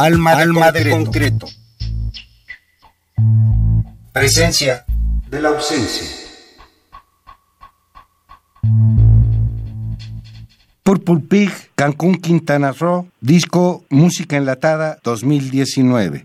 Alma de, Alma de concreto. Presencia de la ausencia. Purple Pig, Cancún, Quintana Roo, disco Música Enlatada 2019.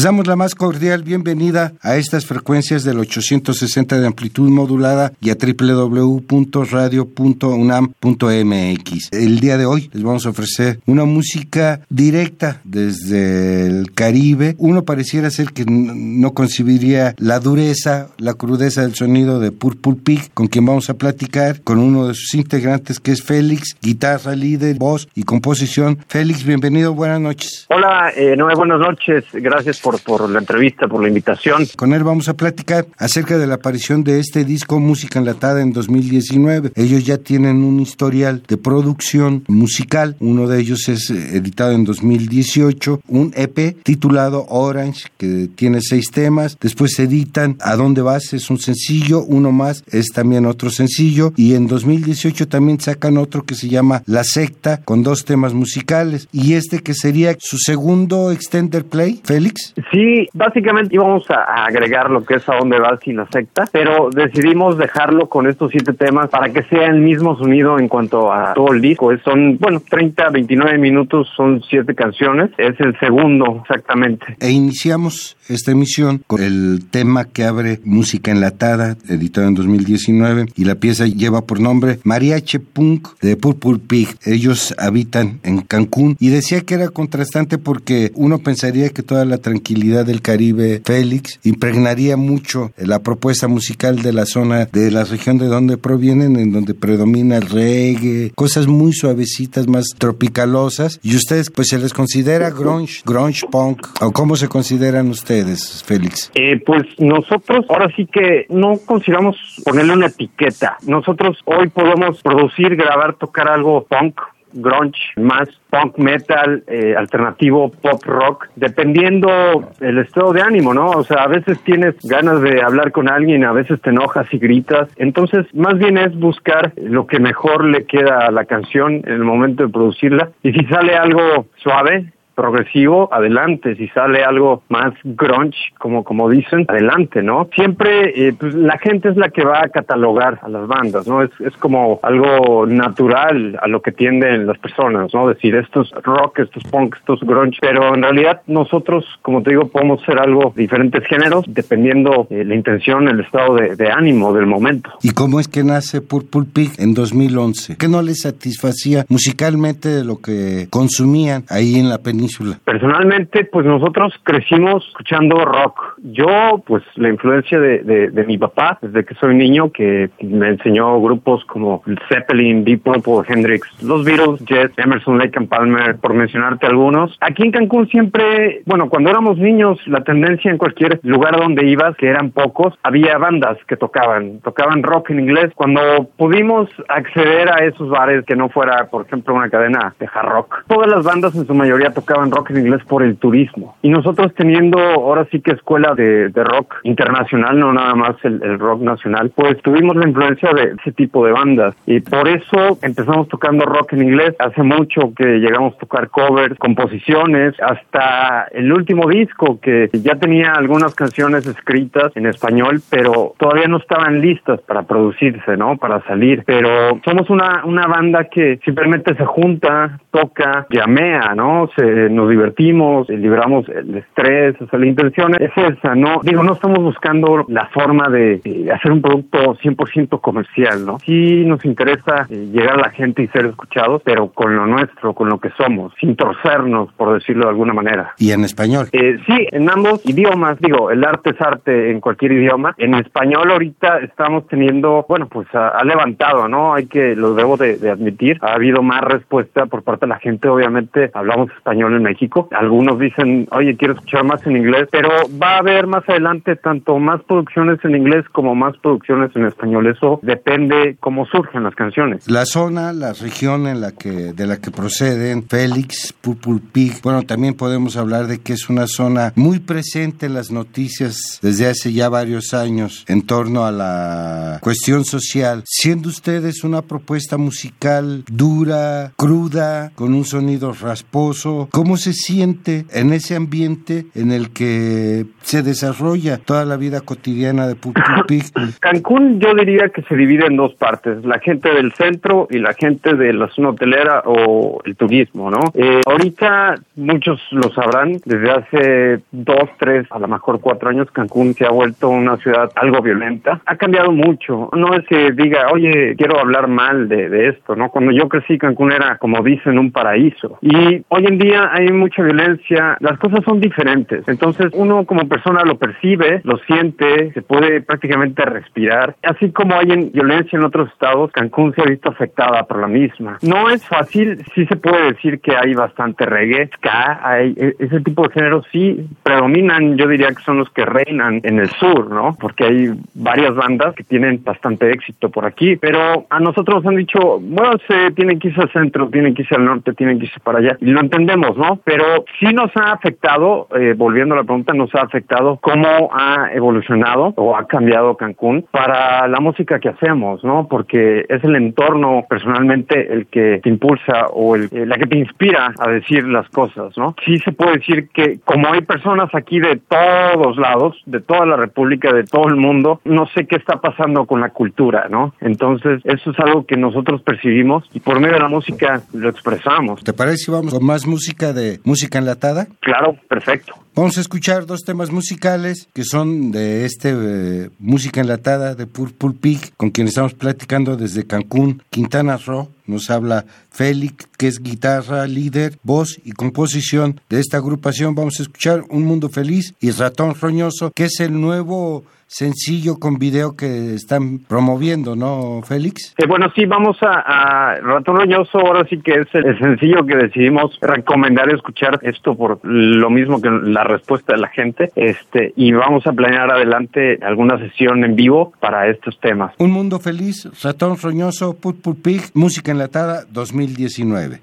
Les damos la más cordial bienvenida a estas frecuencias del 860 de amplitud modulada y a www.radio.unam.mx. El día de hoy les vamos a ofrecer una música directa desde el Caribe. Uno pareciera ser que no concibiría la dureza, la crudeza del sonido de Purple Pig, con quien vamos a platicar, con uno de sus integrantes que es Félix, guitarra, líder, voz y composición. Félix, bienvenido, buenas noches. Hola, eh, buenas noches, gracias por, por la entrevista, por la invitación. Con él vamos a platicar acerca de la aparición de este disco Música Enlatada en 2019. Ellos ya tienen un historial de producción musical. Uno de ellos es eh, editado en 2018, un EP titulado Orange, que tiene seis temas. Después se editan A dónde vas, es un sencillo. Uno más es también otro sencillo. Y en 2018 también sacan otro que se llama La Secta, con dos temas musicales. Y este que sería su segundo extender play, Félix. Sí, básicamente íbamos a, agregar lo que es a dónde va sin la secta, pero decidimos dejarlo con estos siete temas para que sea el mismo sonido en cuanto a todo el disco. Son, bueno, 30, 29 minutos, son siete canciones. Es el segundo, exactamente. E iniciamos esta emisión con el tema que abre Música Enlatada, editado en 2019, y la pieza lleva por nombre Mariachi Punk de Purple Pig. Ellos habitan en Cancún y decía que era contrastante porque uno pensaría que toda la tranquilidad del Caribe, Félix, impregnaría mucho la propuesta musical de la zona de la región de donde provienen, en donde predomina el reggae, cosas muy suavecitas, más tropicalosas. Y ustedes, pues se les considera grunge, grunge punk, o cómo se consideran ustedes, Félix? Eh, pues nosotros ahora sí que no consideramos ponerle una etiqueta. Nosotros hoy podemos producir, grabar, tocar algo punk, grunge, más punk metal, eh, alternativo, pop rock, dependiendo el estado de ánimo, ¿no? O sea, a veces tienes ganas de hablar con alguien, a veces te enojas y gritas. Entonces, más bien es buscar lo que mejor le queda a la canción en el momento de producirla. Y si sale algo suave, progresivo, adelante. Si sale algo más grunge, como, como dicen, adelante, ¿no? Siempre eh, pues, la gente es la que va a catalogar a las bandas, ¿no? Es, es como algo natural a lo que tienden las personas, ¿no? Decir, esto es rock, esto es punk, esto es grunge, pero en realidad nosotros, como te digo, podemos ser algo diferentes géneros dependiendo eh, la intención, el estado de, de, ánimo del momento. ¿Y cómo es que nace Purple Pig en 2011? ¿Qué no les satisfacía musicalmente de lo que consumían ahí en la península? Personalmente, pues nosotros crecimos escuchando rock. Yo, pues la influencia de, de, mi papá, desde que soy niño, que me enseñó grupos como Zeppelin, Deep Purple, Hendrix, los Beatles, Jets, Emerson, Lake and Palmer, por mencionarte algunos. Aquí en Cancún siempre, bueno, cuando éramos niños, la tendencia en cualquier lugar donde ibas, que eran pocos, había bandas que tocaban, tocaban rock en inglés. Cuando pudimos acceder a esos bares que no fuera, por ejemplo, una cadena de hard rock, todas las bandas en su mayoría tocaban rock en inglés por el turismo. Y nosotros teniendo ahora sí que escuela de, rock internacional, no nada más el, rock nacional, pues tuvimos la influencia de ese tipo de bandas. Y por eso empezamos tocando rock en inglés. Hace mucho que llegamos a tocar covers, composiciones, hasta el último disco que ya tenía algunas canciones escritas en español, pero todavía no estaban listas para producirse, ¿no? Para salir. Pero somos una, una banda que simplemente se junta, toca, llamea, ¿no? Se nos divertimos, eh, libramos el estrés, o sea, la intención es esa, ¿no? Digo, no estamos buscando la forma de, hacer un producto 100% comercial, ¿no? Sí nos interesa eh, llegar a la gente y ser escuchados, pero con lo nuestro, con lo que somos, sin torcernos, por decirlo de alguna manera. ¿Y en español? Eh, sí, en ambos idiomas, digo, el arte es arte en cualquier idioma. En español ahorita estamos teniendo, bueno, pues ha, levantado, ¿no? Hay que, lo debo de, de admitir, ha habido más respuesta por parte de la gente, obviamente hablamos español en México. Algunos dicen, oye, quiero escuchar más en inglés, pero va a haber más adelante tanto más producciones en inglés como más producciones en español. Eso depende cómo surgen las canciones. La zona, la región en la que de la que proceden Félix, Pupulpig, bueno, también podemos hablar de que es una zona muy presente en las noticias desde hace ya varios años en torno a la cuestión social, siendo ustedes una propuesta musical dura, cruda, con un sonido rasposo. ¿Cómo se siente en ese ambiente en el que se desarrolla toda la vida cotidiana de Pupupig. Cancún yo diría que se divide en dos partes, la gente del centro y la gente de la zona hotelera o el turismo, ¿no? Eh, ahorita muchos lo sabrán, desde hace dos, tres, a lo mejor cuatro años Cancún se ha vuelto una ciudad algo violenta. Ha cambiado mucho, no es que diga, oye, quiero hablar mal de, de esto, ¿no? Cuando yo crecí Cancún era, como dicen, un paraíso. Y hoy en día hay mucha violencia, las cosas son diferentes. Entonces uno como persona lo percibe, lo siente, se puede prácticamente respirar. Así como hay violencia en otros estados, Cancún se ha visto afectada por la misma. No es fácil, sí se puede decir que hay bastante reggae, ska, hay e, ese tipo de géneros sí predominan, yo diría que son los que reinan en el sur, ¿no? Porque hay varias bandas que tienen bastante éxito por aquí, pero a nosotros nos han dicho, bueno, se tienen que irse al centro, tienen que irse al norte, tienen que irse para allá. Y lo entendemos, ¿no? Pero sí nos ha afectado, eh, volviendo a la pregunta, nos ha afectado cómo ha evolucionado o ha cambiado Cancún para la música que hacemos, ¿no? Porque es el entorno personalmente el que te impulsa o el, eh, la que te inspira a decir las cosas, ¿no? Sí se puede decir que como hay personas aquí de todos lados, de toda la República, de todo el mundo, no sé qué está pasando con la cultura, ¿no? Entonces, eso es algo que nosotros percibimos y por medio de la música lo expresamos. ¿Te parece si vamos con más música de música enlatada? Claro, perfecto. Vamos a escuchar dos temas musicales que son de este eh, música enlatada de Purple Pig, con quien estamos platicando desde Cancún, Quintana Roo. Nos habla Félix, que es guitarra, líder, voz y composición de esta agrupación. Vamos a escuchar Un Mundo Feliz y Ratón Roñoso, que es el nuevo sencillo con video que están promoviendo, ¿no, Félix? Eh, bueno, sí, vamos a, Ratón Roñoso, ahora sí que es el, sencillo que decidimos recomendar escuchar esto por lo mismo que la respuesta de la gente, este, y vamos a planear adelante alguna sesión en vivo para estos temas. Un Mundo Feliz, Ratón Roñoso, Put Put Pig, Música Enlatada 2019.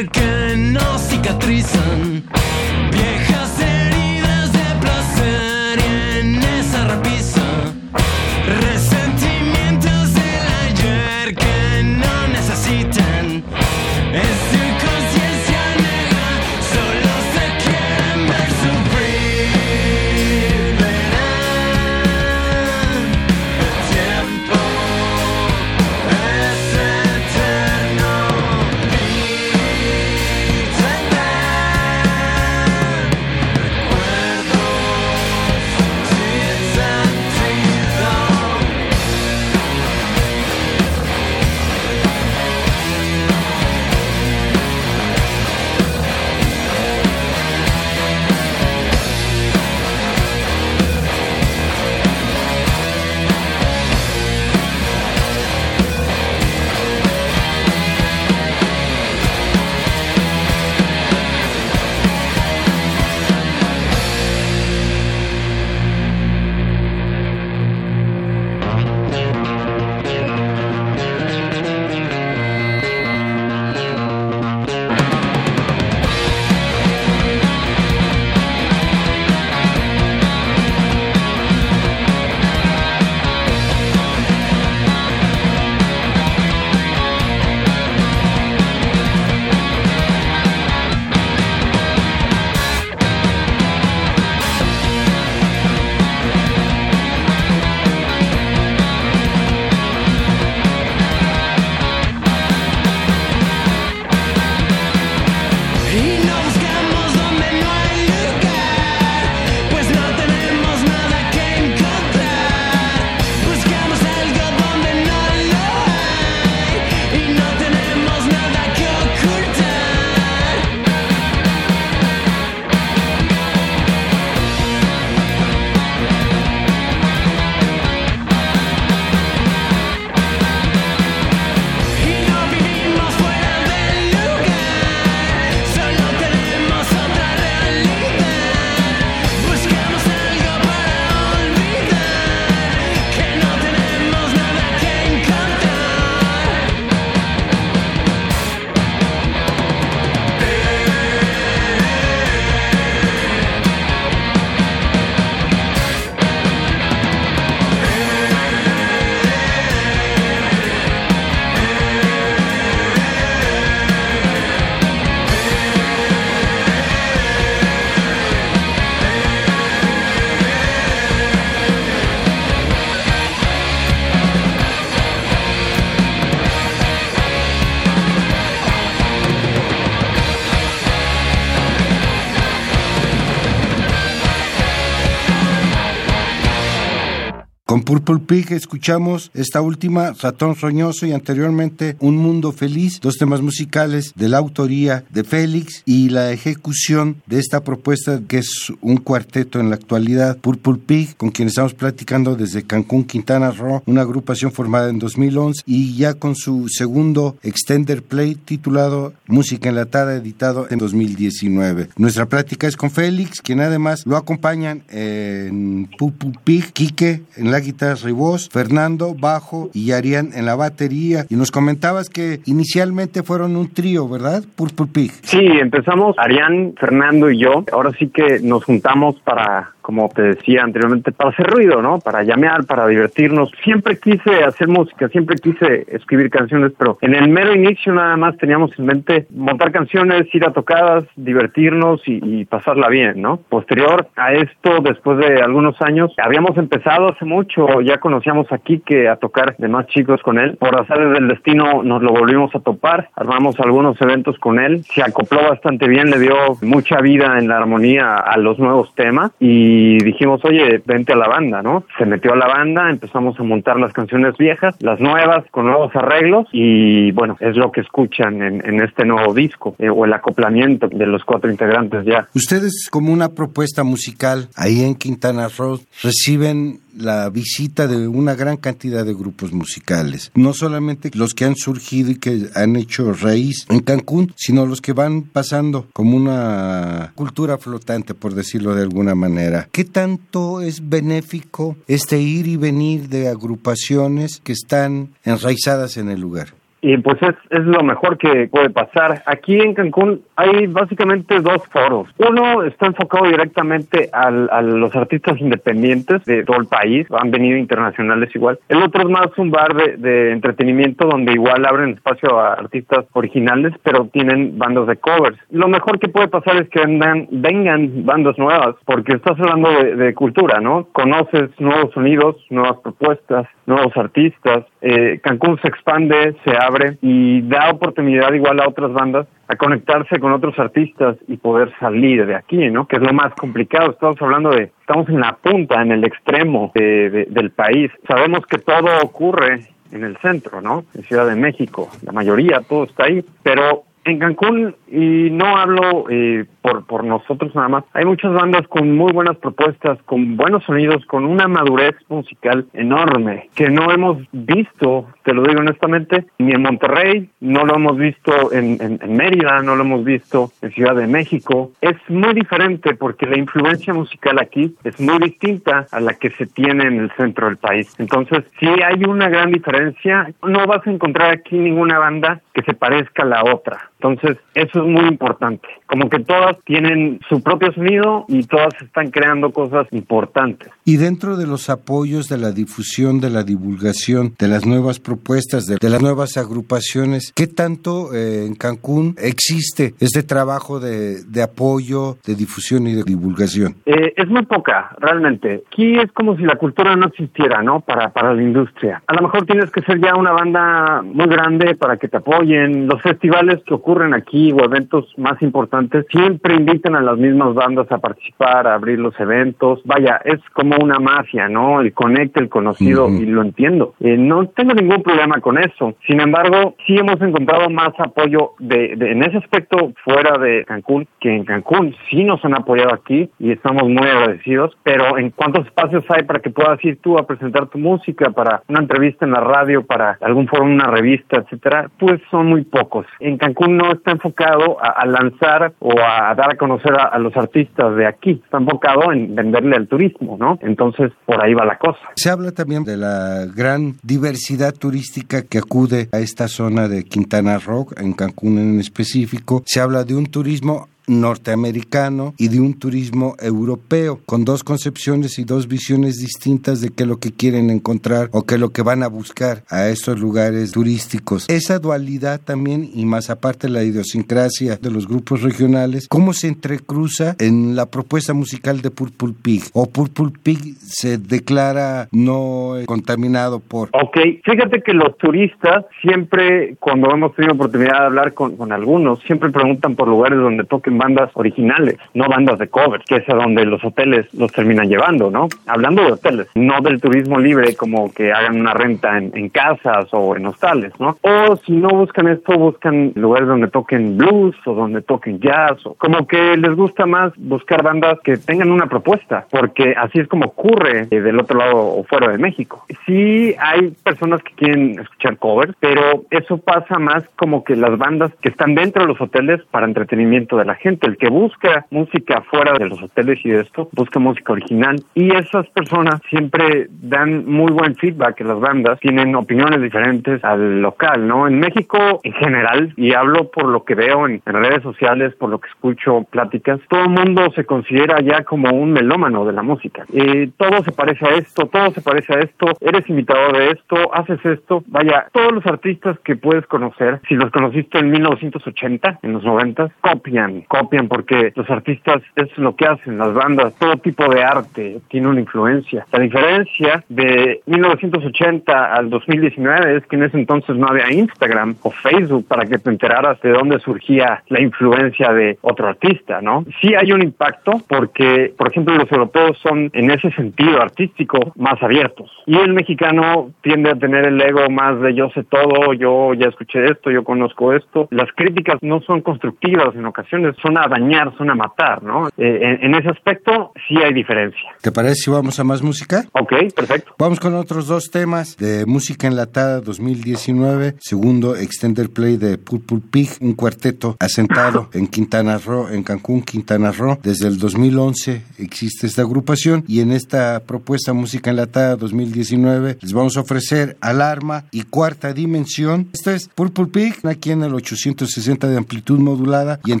Con Purple Pig escuchamos esta última, Ratón Roñoso, y anteriormente Un Mundo Feliz, dos temas musicales de la autoría de Félix y la ejecución de esta propuesta que es un cuarteto en la actualidad, Purple Pig, con quien estamos platicando desde Cancún, Quintana Roo, una agrupación formada en 2011 y ya con su segundo extender play titulado Música Enlatada, editado en 2019. Nuestra plática es con Félix, quien además lo acompañan en Purple Pig, Quique en la guitarra y Fernando bajo y Arián en la batería. Y nos comentabas que inicialmente fueron un trío, ¿verdad? Purple Pig. Sí, empezamos Arián, Fernando y yo. Ahora sí que nos juntamos para como te decía anteriormente, para hacer ruido, ¿no? Para llamear, para divertirnos. Siempre quise hacer música, siempre quise escribir canciones, pero en el mero inicio nada más teníamos en mente montar canciones, ir a tocadas, divertirnos y, pasarla bien, ¿no? Posterior a esto, después de algunos años, habíamos empezado hace mucho, ya conocíamos a Quique a tocar de más chicos con él. Por hacerles del destino nos lo volvimos a topar, armamos algunos eventos con él, se acopló bastante bien, le dio mucha vida en la armonía a los nuevos temas y y dijimos, oye, vente a la banda, ¿no? Se metió a la banda, empezamos a montar las canciones viejas, las nuevas, con nuevos arreglos y bueno, es lo que escuchan en, este nuevo disco eh, o el acoplamiento de los cuatro integrantes ya. Ustedes como una propuesta musical ahí en Quintana Roo reciben la visita de una gran cantidad de grupos musicales, no solamente los que han surgido y que han hecho raíz en Cancún, sino los que van pasando como una cultura flotante, por decirlo de alguna manera. ¿Qué tanto es benéfico este ir y venir de agrupaciones que están enraizadas en el lugar? Y pues es, es lo mejor que puede pasar. Aquí en Cancún hay básicamente dos foros. Uno está enfocado directamente al, a los artistas independientes de todo el país, han venido internacionales igual. El otro es más un bar de, de entretenimiento donde igual abren espacio a artistas originales, pero tienen bandas de covers. Lo mejor que puede pasar es que vengan, vengan bandas nuevas, porque estás hablando de, de cultura, ¿no? Conoces nuevos sonidos, nuevas propuestas, nuevos artistas. Eh, Cancún se expande, se abre y da oportunidad igual a otras bandas a conectarse con otros artistas y poder salir de aquí, ¿no? Que es lo más complicado. Estamos hablando de, estamos en la punta, en el extremo del país. Sabemos que todo ocurre en el centro, ¿no? En Ciudad de México, la mayoría, todo está ahí, pero en Cancún, y no hablo eh, por, por nosotros nada más, hay muchas bandas con muy buenas propuestas, con buenos sonidos, con una madurez musical enorme, que no hemos visto, te lo digo honestamente, ni en Monterrey, no lo hemos visto en, en, Mérida, no lo hemos visto en Ciudad de México. Es muy diferente porque la influencia musical aquí es muy distinta a la que se tiene en el centro del país. Entonces, sí hay una gran diferencia. No vas a encontrar aquí ninguna banda que se parezca a la otra. Entonces, eso es muy importante. Como que todas tienen su propio sonido y todas están creando cosas importantes. Y dentro de los apoyos de la difusión, de la divulgación, de las nuevas propuestas, de, las nuevas agrupaciones, ¿qué tanto eh, en Cancún existe este trabajo de, apoyo, de difusión y de divulgación? Eh, es muy poca, realmente. Aquí es como si la cultura no existiera, ¿no? Para, para la industria. A lo mejor tienes que ser ya una banda muy grande para que te apoyen. Los festivales que ocurren aquí o eventos más importantes, siempre invitan a las mismas bandas a participar, a abrir los eventos. Vaya, es como una mafia, ¿no? El conecte, el conocido, y lo entiendo. Eh, no tengo ningún problema con eso. Sin embargo, sí hemos encontrado más apoyo de, en ese aspecto fuera de Cancún, que en Cancún sí nos han apoyado aquí y estamos muy agradecidos, pero en cuántos espacios hay para que puedas ir tú a presentar tu música, para una entrevista en la radio, para algún foro, una revista, etcétera, pues son muy pocos. En Cancún no está enfocado a, lanzar o a dar a conocer a, los artistas de aquí, está enfocado en venderle al turismo, ¿no? Entonces, por ahí va la cosa. Se habla también de la gran diversidad turística que acude a esta zona de Quintana Roo, en Cancún en específico. Se habla de un turismo norteamericano y de un turismo europeo, con dos concepciones y dos visiones distintas de qué es lo que quieren encontrar o qué es lo que van a buscar a estos lugares turísticos. Esa dualidad también, y más aparte la idiosincrasia de los grupos regionales, ¿cómo se entrecruza en la propuesta musical de Purple Pig? ¿O Purple Pig se declara no contaminado por...? Ok, fíjate que los turistas siempre, cuando hemos tenido oportunidad de hablar con, con algunos, siempre preguntan por lugares donde toquen en bandas originales, no bandas de covers, que es a donde los hoteles los terminan llevando, ¿no? Hablando de hoteles, no del turismo libre como que hagan una renta en, en casas o en hostales, ¿no? O si no buscan esto, buscan lugares donde toquen blues o donde toquen jazz, o como que les gusta más buscar bandas que tengan una propuesta, porque así es como ocurre eh, del otro lado o fuera de México. Sí hay personas que quieren escuchar covers, pero eso pasa más como que las bandas que están dentro de los hoteles para entretenimiento de la gente. El que busca música fuera de los hoteles y de esto, busca música original. Y esas personas siempre dan muy buen feedback que las bandas tienen opiniones diferentes al local, ¿no? En México, en general, y hablo por lo que veo en, redes sociales, por lo que escucho pláticas, todo el mundo se considera ya como un melómano de la música. Eh, todo se parece a esto, todo se parece a esto, eres invitado de esto, haces esto. Vaya, todos los artistas que puedes conocer, si los conociste en 1980, en los 90, copian, copian porque los artistas es lo que hacen, las bandas, todo tipo de arte tiene una influencia. La diferencia de 1980 al 2019 es que en ese entonces no había Instagram o Facebook para que te enteraras de dónde surgía la influencia de otro artista, ¿no? Sí hay un impacto porque, por ejemplo, los europeos son en ese sentido artístico más abiertos y el mexicano tiende a tener el ego más de yo sé todo, yo ya escuché esto, yo conozco esto. Las críticas no son constructivas en ocasiones, son a dañar, son a matar, ¿no? Eh, en, ese aspecto sí hay diferencia. ¿Te parece si vamos a más música? Ok, perfecto. Vamos con otros dos temas de música enlatada 2019, segundo extender play de Purple Pig, un cuarteto asentado en Quintana Roo, en Cancún, Quintana Roo. Desde el 2011 existe esta agrupación y en esta propuesta música enlatada 2019 les vamos a ofrecer Alarma y Cuarta Dimensión. Esto es Purple Pig, aquí en el 860 de amplitud modulada y en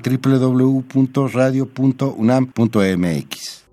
www.radio.unam.mx.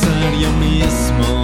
condena aquel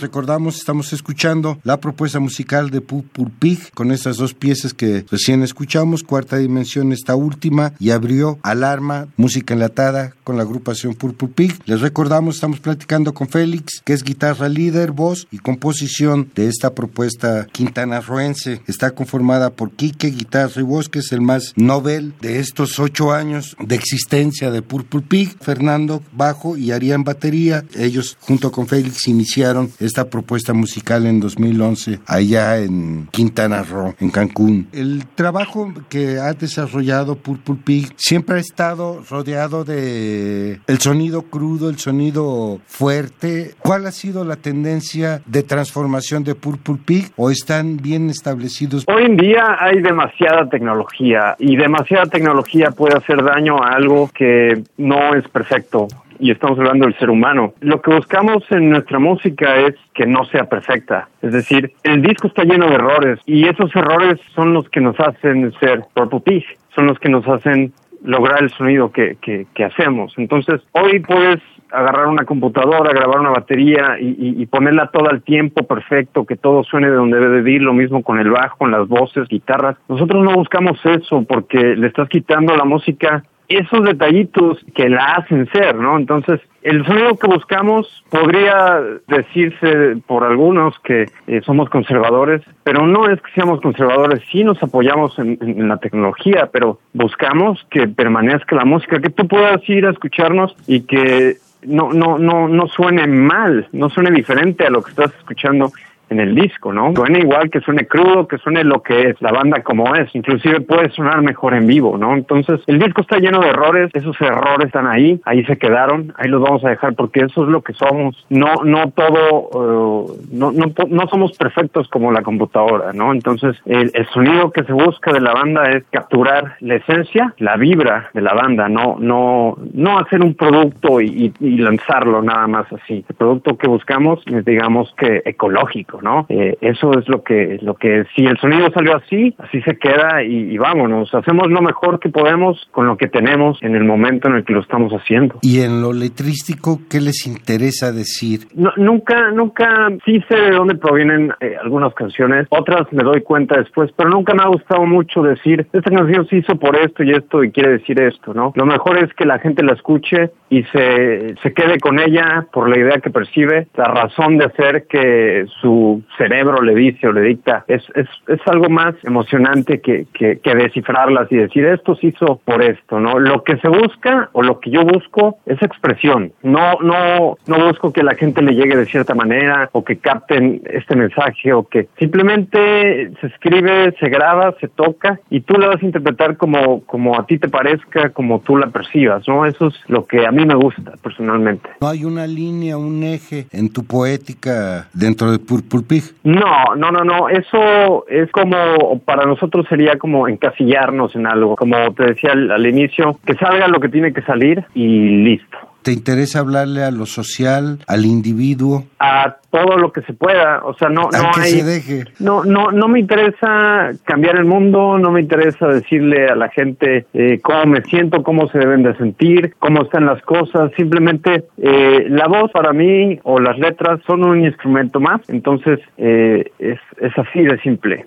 recordamos, estamos escuchando la propuesta musical de Purple Pig con estas dos piezas que recién escuchamos, Cuarta Dimensión, esta última, y abrió Alarma, música enlatada con la agrupación Purple Pig. Les recordamos, estamos platicando con Félix, que es guitarra líder, voz y composición de esta propuesta quintana roense. Está conformada por Quique, guitarra y voz, que es el más novel de estos ocho años de existencia de Purple Pig, Fernando bajo y Arián batería. Ellos junto con Félix iniciaron esta propuesta musical en 2011 allá en Quintana Roo, en Cancún. El trabajo que ha desarrollado Purple Pig siempre ha estado rodeado de el sonido crudo, el sonido fuerte. ¿Cuál ha sido la tendencia de transformación de Purple Pig o están bien establecidos? Hoy en día hay demasiada tecnología y demasiada tecnología puede hacer daño a algo que no es perfecto y estamos hablando del ser humano. Lo que buscamos en nuestra música es que no sea perfecta. Es decir, el disco está lleno de errores y esos errores son los que nos hacen ser Purple son los que nos hacen lograr el sonido que, que, que hacemos. Entonces, hoy puedes agarrar una computadora, grabar una batería y, y, ponerla todo al tiempo perfecto, que todo suene de donde debe de ir, lo mismo con el bajo, con las voces, guitarras. Nosotros no buscamos eso porque le estás quitando la música esos detallitos que la hacen ser, ¿no? Entonces, el sonido que buscamos podría decirse por algunos que eh, somos conservadores, pero no es que seamos conservadores, sí nos apoyamos en, en, la tecnología, pero buscamos que permanezca la música, que tú puedas ir a escucharnos y que no, no, no, no suene mal, no suene diferente a lo que estás escuchando en el disco, ¿no? Suene igual, que suene crudo, que suene lo que es la banda como es, inclusive puede sonar mejor en vivo, ¿no? Entonces, el disco está lleno de errores, esos errores están ahí, ahí se quedaron, ahí los vamos a dejar porque eso es lo que somos, no no todo, uh, no, no, no somos perfectos como la computadora, ¿no? Entonces, el, el, sonido que se busca de la banda es capturar la esencia, la vibra de la banda, no no no hacer un producto y, y, y lanzarlo nada más así. El producto que buscamos es, digamos que ecológico, ¿no? Eh, eso es lo que, lo que, si el sonido salió así, así se queda y, y, vámonos, hacemos lo mejor que podemos con lo que tenemos en el momento en el que lo estamos haciendo. ¿Y en lo letrístico qué les interesa decir? No, nunca, nunca, sí sé de dónde provienen eh, algunas canciones, otras me doy cuenta después, pero nunca me ha gustado mucho decir, esta canción se hizo por esto y esto y quiere decir esto, ¿no? Lo mejor es que la gente la escuche y se, se quede con ella por la idea que percibe, la razón de hacer que su cerebro le dice o le dicta, es, es, es algo más emocionante que, que, que, descifrarlas y decir esto se hizo por esto, ¿no? Lo que se busca o lo que yo busco es expresión, no, no, no busco que la gente le llegue de cierta manera o que capten este mensaje o que simplemente se escribe, se graba, se toca y tú la vas a interpretar como, como a ti te parezca, como tú la percibas, ¿no? Eso es lo que a mí me gusta personalmente. No hay una línea, un eje en tu poética dentro de Purple No, no, no, no. Eso es como, para nosotros sería como encasillarnos en algo. Como te decía al, al inicio, que salga lo que tiene que salir y listo. ¿Te interesa hablarle a lo social, al individuo? A todo lo que se pueda, o sea, no, no que hay, se deje. no, no, no me interesa cambiar el mundo, no me interesa decirle a la gente eh, cómo me siento, cómo se deben de sentir, cómo están las cosas, simplemente eh, la voz para mí o las letras son un instrumento más, entonces eh, es, es así de simple.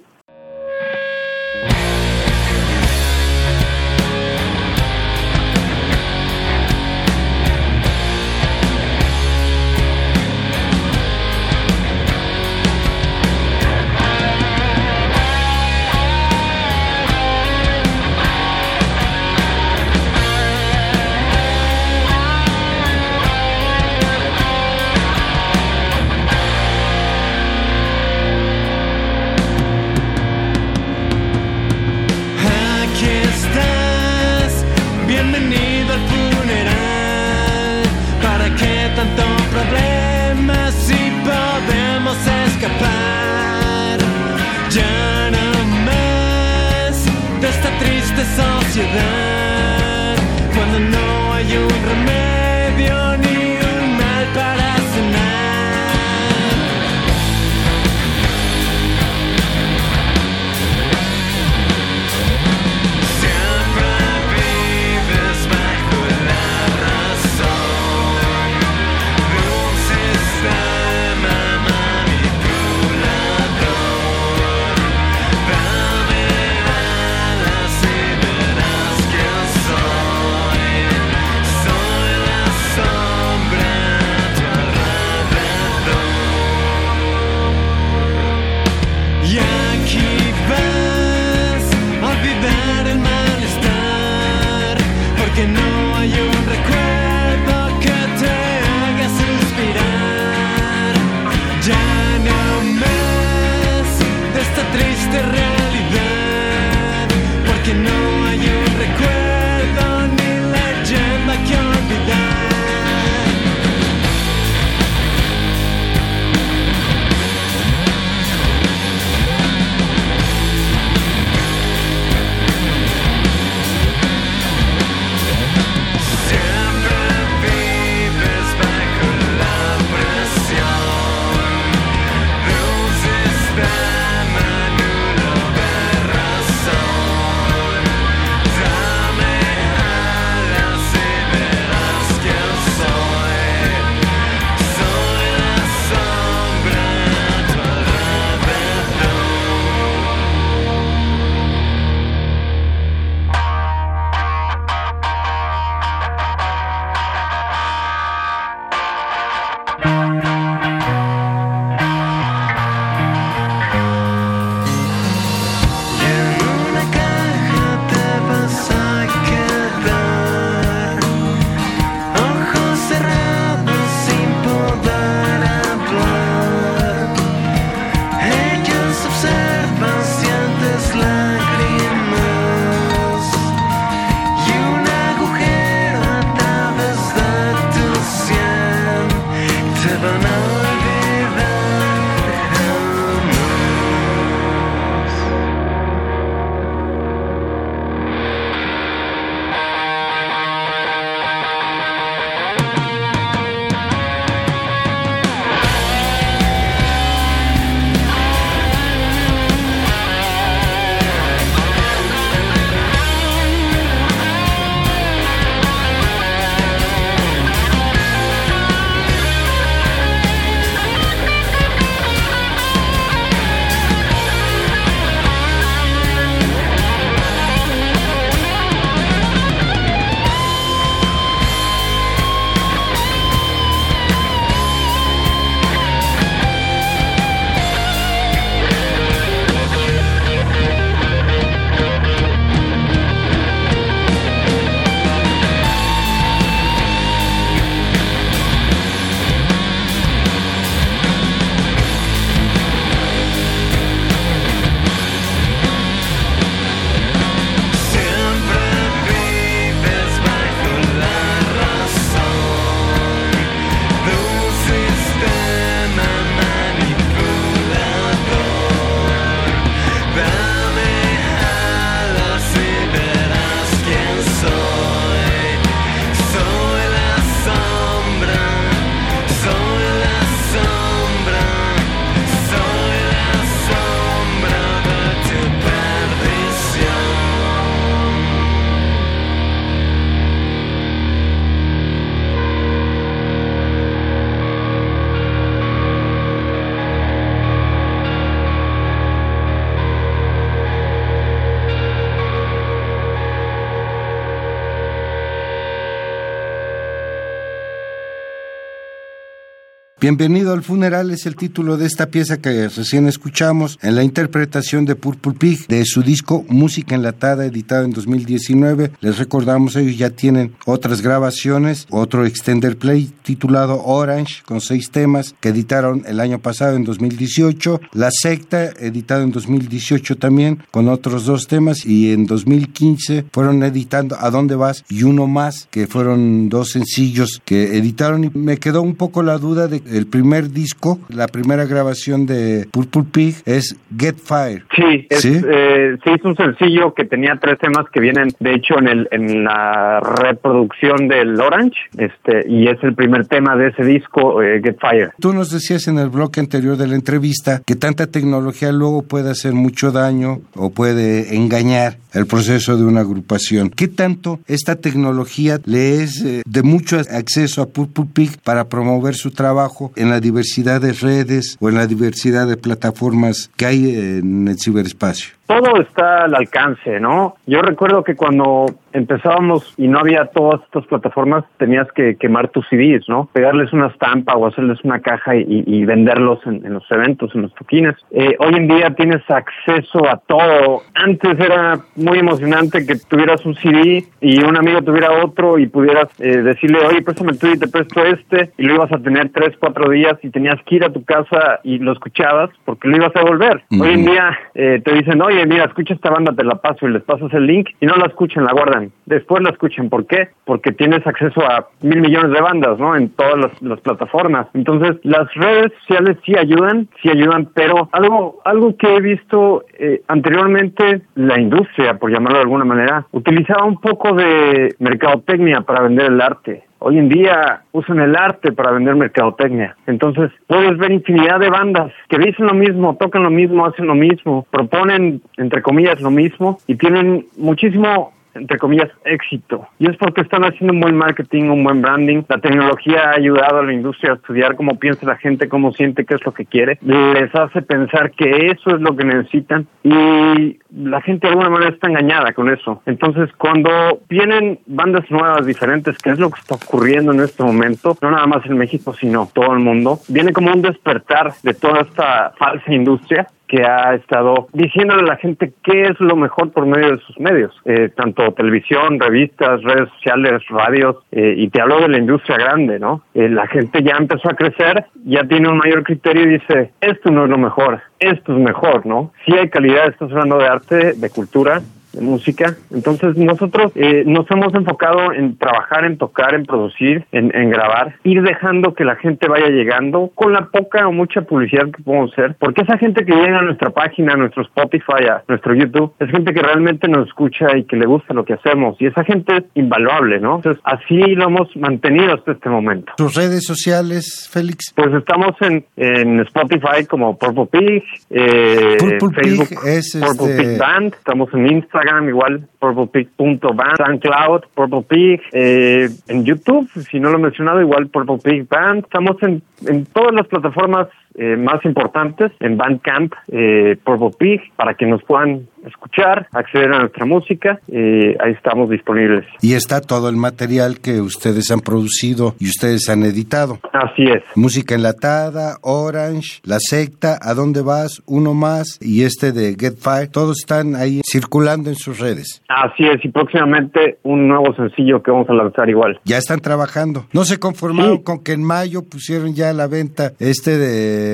Bienvenido al funeral es el título de esta pieza que recién escuchamos en la interpretación de Purple Pig de su disco Música Enlatada editado en 2019. Les recordamos, ellos ya tienen otras grabaciones, otro extender play titulado Orange con seis temas que editaron el año pasado en 2018. La Secta editado en 2018 también con otros dos temas y en 2015 fueron editando A dónde vas y uno más que fueron dos sencillos que editaron y me quedó un poco la duda de el primer disco, la primera grabación de Purple Pig es Get Fire. Sí, es, ¿Sí? Eh, un sencillo que tenía tres temas que vienen, de hecho, en, el, en la reproducción del Orange, este, y es el primer tema de ese disco, eh, Get Fire. Tú nos decías en el bloque anterior de la entrevista que tanta tecnología luego puede hacer mucho daño o puede engañar el proceso de una agrupación. ¿Qué tanto esta tecnología le es eh, de mucho acceso a Purple Pig para promover su trabajo en la diversidad de redes o en la diversidad de plataformas que hay en el ciberespacio? Todo está al alcance, ¿no? Yo recuerdo que cuando empezábamos y no había todas estas plataformas, tenías que quemar tus CDs, ¿no? Pegarles una estampa o hacerles una caja y, venderlos en, los eventos, en los toquines. Eh, hoy en día tienes acceso a todo. Antes era muy emocionante que tuvieras un CD y un amigo tuviera otro y pudieras eh, decirle, oye, préstame tú y te presto este, y lo ibas a tener tres, cuatro días y tenías que ir a tu casa y lo escuchabas porque lo ibas a devolver. Hoy en día eh, te dicen, oye, mira, escucha esta banda, te la paso y les pasas el link y no la escuchan, la guardan. Después la escuchen. ¿Por qué? Porque tienes acceso a mil millones de bandas, ¿no? En todas las, plataformas. Entonces, las redes sociales sí ayudan, sí ayudan, pero algo, algo que he visto eh, anteriormente, la industria, por llamarlo de alguna manera, utilizaba un poco de mercadotecnia para vender el arte. Hoy en día usan el arte para vender mercadotecnia. Entonces, puedes ver infinidad de bandas que dicen lo mismo, tocan lo mismo, hacen lo mismo, proponen, entre comillas, lo mismo y tienen muchísimo entre comillas, éxito. Y es porque están haciendo un buen marketing, un buen branding. La tecnología ha ayudado a la industria a estudiar cómo piensa la gente, cómo siente, qué es lo que quiere. Les hace pensar que eso es lo que necesitan y la gente de alguna manera está engañada con eso. Entonces, cuando vienen bandas nuevas, diferentes, que es lo que está ocurriendo en este momento, no nada más en México, sino todo el mundo, viene como un despertar de toda esta falsa industria que ha estado diciéndole a la gente qué es lo mejor por medio de sus medios, eh, tanto televisión, revistas, redes sociales, radios, eh, y te hablo de la industria grande, ¿no? Eh, la gente ya empezó a crecer, ya tiene un mayor criterio y dice, esto no es lo mejor, esto es mejor, ¿no? Si hay calidad, estás hablando de arte, de cultura, música. Entonces nosotros eh, nos hemos enfocado en trabajar, en tocar, en producir, en, grabar, ir dejando que la gente vaya llegando con la poca o mucha publicidad que podemos hacer, porque esa gente que llega a nuestra página, a nuestro Spotify, a nuestro YouTube, es gente que realmente nos escucha y que le gusta lo que hacemos y esa gente es invaluable, ¿no? Entonces así lo hemos mantenido hasta este momento. ¿Tus redes sociales, Félix? Pues estamos en, en Spotify como Purple Pig, eh, Purple Facebook Pig es Purple Pig este Band, estamos en Instagram Instagram igual, purplepig.band, SoundCloud, Purple Pig, eh, en YouTube, si no lo he mencionado, igual Purple Pig Band. Estamos en, en todas las plataformas eh, más importantes en Bandcamp, eh, Purple Pig, para que nos puedan escuchar, acceder a nuestra música. Eh, ahí estamos disponibles. Y está todo el material que ustedes han producido y ustedes han editado. Así es. Música enlatada, Orange, La Secta, ¿A dónde vas? Uno más y este de Get Fire. Todos están ahí circulando en sus redes. Así es. Y próximamente un nuevo sencillo que vamos a lanzar igual. Ya están trabajando. No se conformaron con que en mayo pusieron ya a la venta este de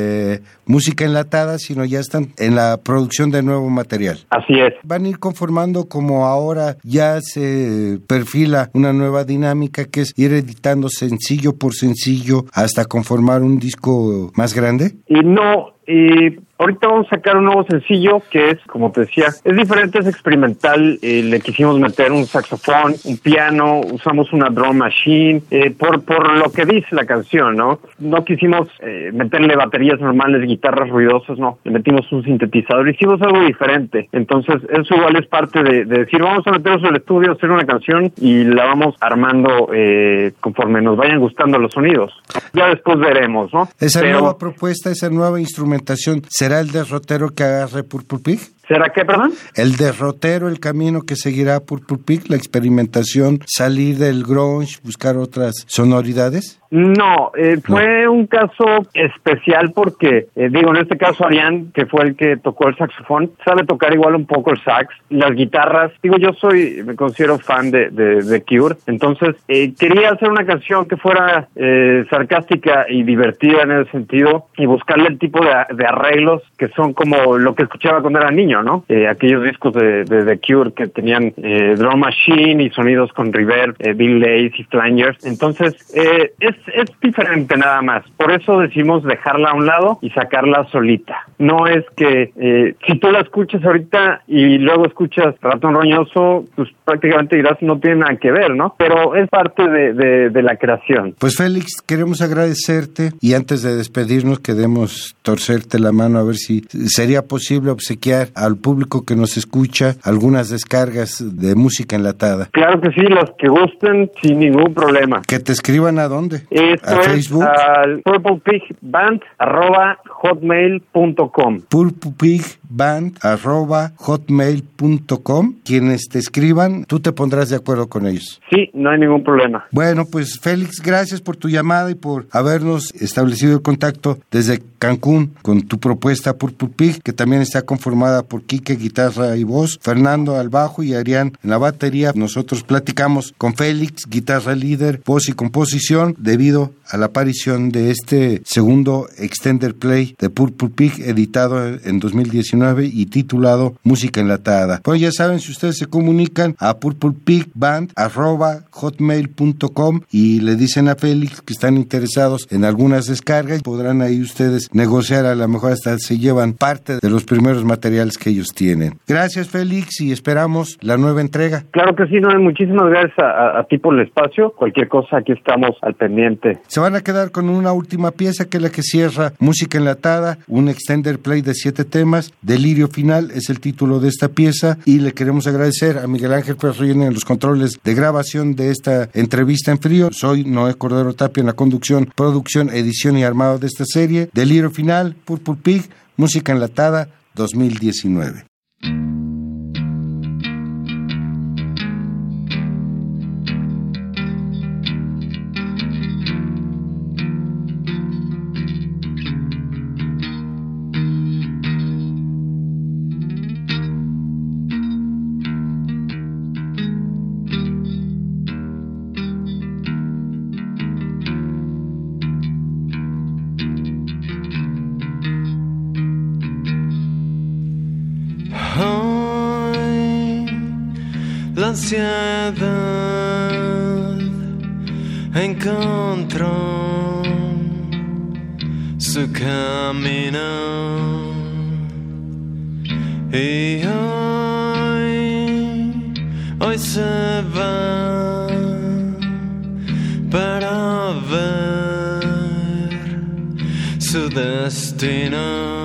música enlatada, sino ya están en la producción de nuevo material. Así es. Van a ir conformando como ahora ya se perfila una nueva dinámica que es ir editando sencillo por sencillo hasta conformar un disco más grande. Y no, y Ahorita vamos a sacar un nuevo sencillo que es, como te decía, es diferente, es experimental. Eh, le quisimos meter un saxofón, un piano, usamos una drum machine, eh, por, por lo que dice la canción, ¿no? No quisimos eh, meterle baterías normales, guitarras ruidosas, no. Le metimos un sintetizador, hicimos algo diferente. Entonces, eso igual es parte de, decir, vamos a meternos en el estudio, hacer una canción y la vamos armando conforme nos vayan gustando los sonidos. Ya después veremos, ¿no? Esa nueva propuesta, esa nueva instrumentación, ¿Será el derrotero que agarre Purple Pig? ¿Será qué, perdón? El derrotero, el camino que seguirá Purple Pig, la experimentación, salir del grunge, buscar otras sonoridades. No, eh, fue un caso especial porque, eh, digo, en este caso Arián, que fue el que tocó el saxofón, sabe tocar igual un poco el sax, las guitarras. Digo, yo soy, me considero fan de, de, Cure, entonces eh, quería hacer una canción que fuera sarcástica y divertida en ese sentido y buscarle el tipo de, de, arreglos que son como lo que escuchaba cuando era niño, ¿no? aquellos discos de, de, The Cure que tenían drum machine y sonidos con reverb, delays y flangers. Entonces, es es, diferente nada más. Por eso decimos dejarla a un lado y sacarla solita. No es que eh, si tú la escuchas ahorita y luego escuchas Ratón Roñoso, pues prácticamente dirás no tiene nada que ver, ¿no? Pero es parte de, de, la creación. Pues Félix, queremos agradecerte y antes de despedirnos queremos torcerte la mano a ver si sería posible obsequiar al público que nos escucha algunas descargas de música enlatada. Claro que sí, las que gusten sin ningún problema. Que te escriban a dónde. Esto ¿A Facebook? al purplepigband.hotmail.com gmail.com. hotmail.com Quienes te escriban, tú te pondrás de acuerdo con ellos. Sí, no hay ningún problema. Bueno, pues Félix, gracias por tu llamada y por habernos establecido el contacto desde Cancún con tu propuesta Purple Pig, que también está conformada por Quique, guitarra y voz, Fernando al bajo y Arián en la batería. Nosotros platicamos con Félix, guitarra líder, voz y composición, debido a la aparición de este segundo extender play de Purple Pig, editado en 2019 y titulado Música Enlatada. Pues ya saben, si ustedes se comunican a purplepigband.hotmail.com y le dicen a Félix que están interesados en algunas descargas, podrán ahí ustedes negociar, a lo mejor hasta se llevan parte de los primeros materiales que ellos tienen. Gracias Félix y esperamos la nueva entrega. Claro que sí, Noel, muchísimas gracias a, a ti por el espacio. Cualquier cosa, aquí estamos al pendiente. Se van a quedar con una última pieza que es la que cierra Música Enlatada, un extender play de siete temas. Delirio Final es el título de esta pieza y le queremos agradecer a Miguel Ángel Perroyen en los controles de grabación de esta entrevista en frío. Soy Noé Cordero Tapia en la conducción, producción, edición y armado de esta serie. Delirio Final, Purple Pig, Música Enlatada 2019. Camino y hoy, hoy se va para ver su destino.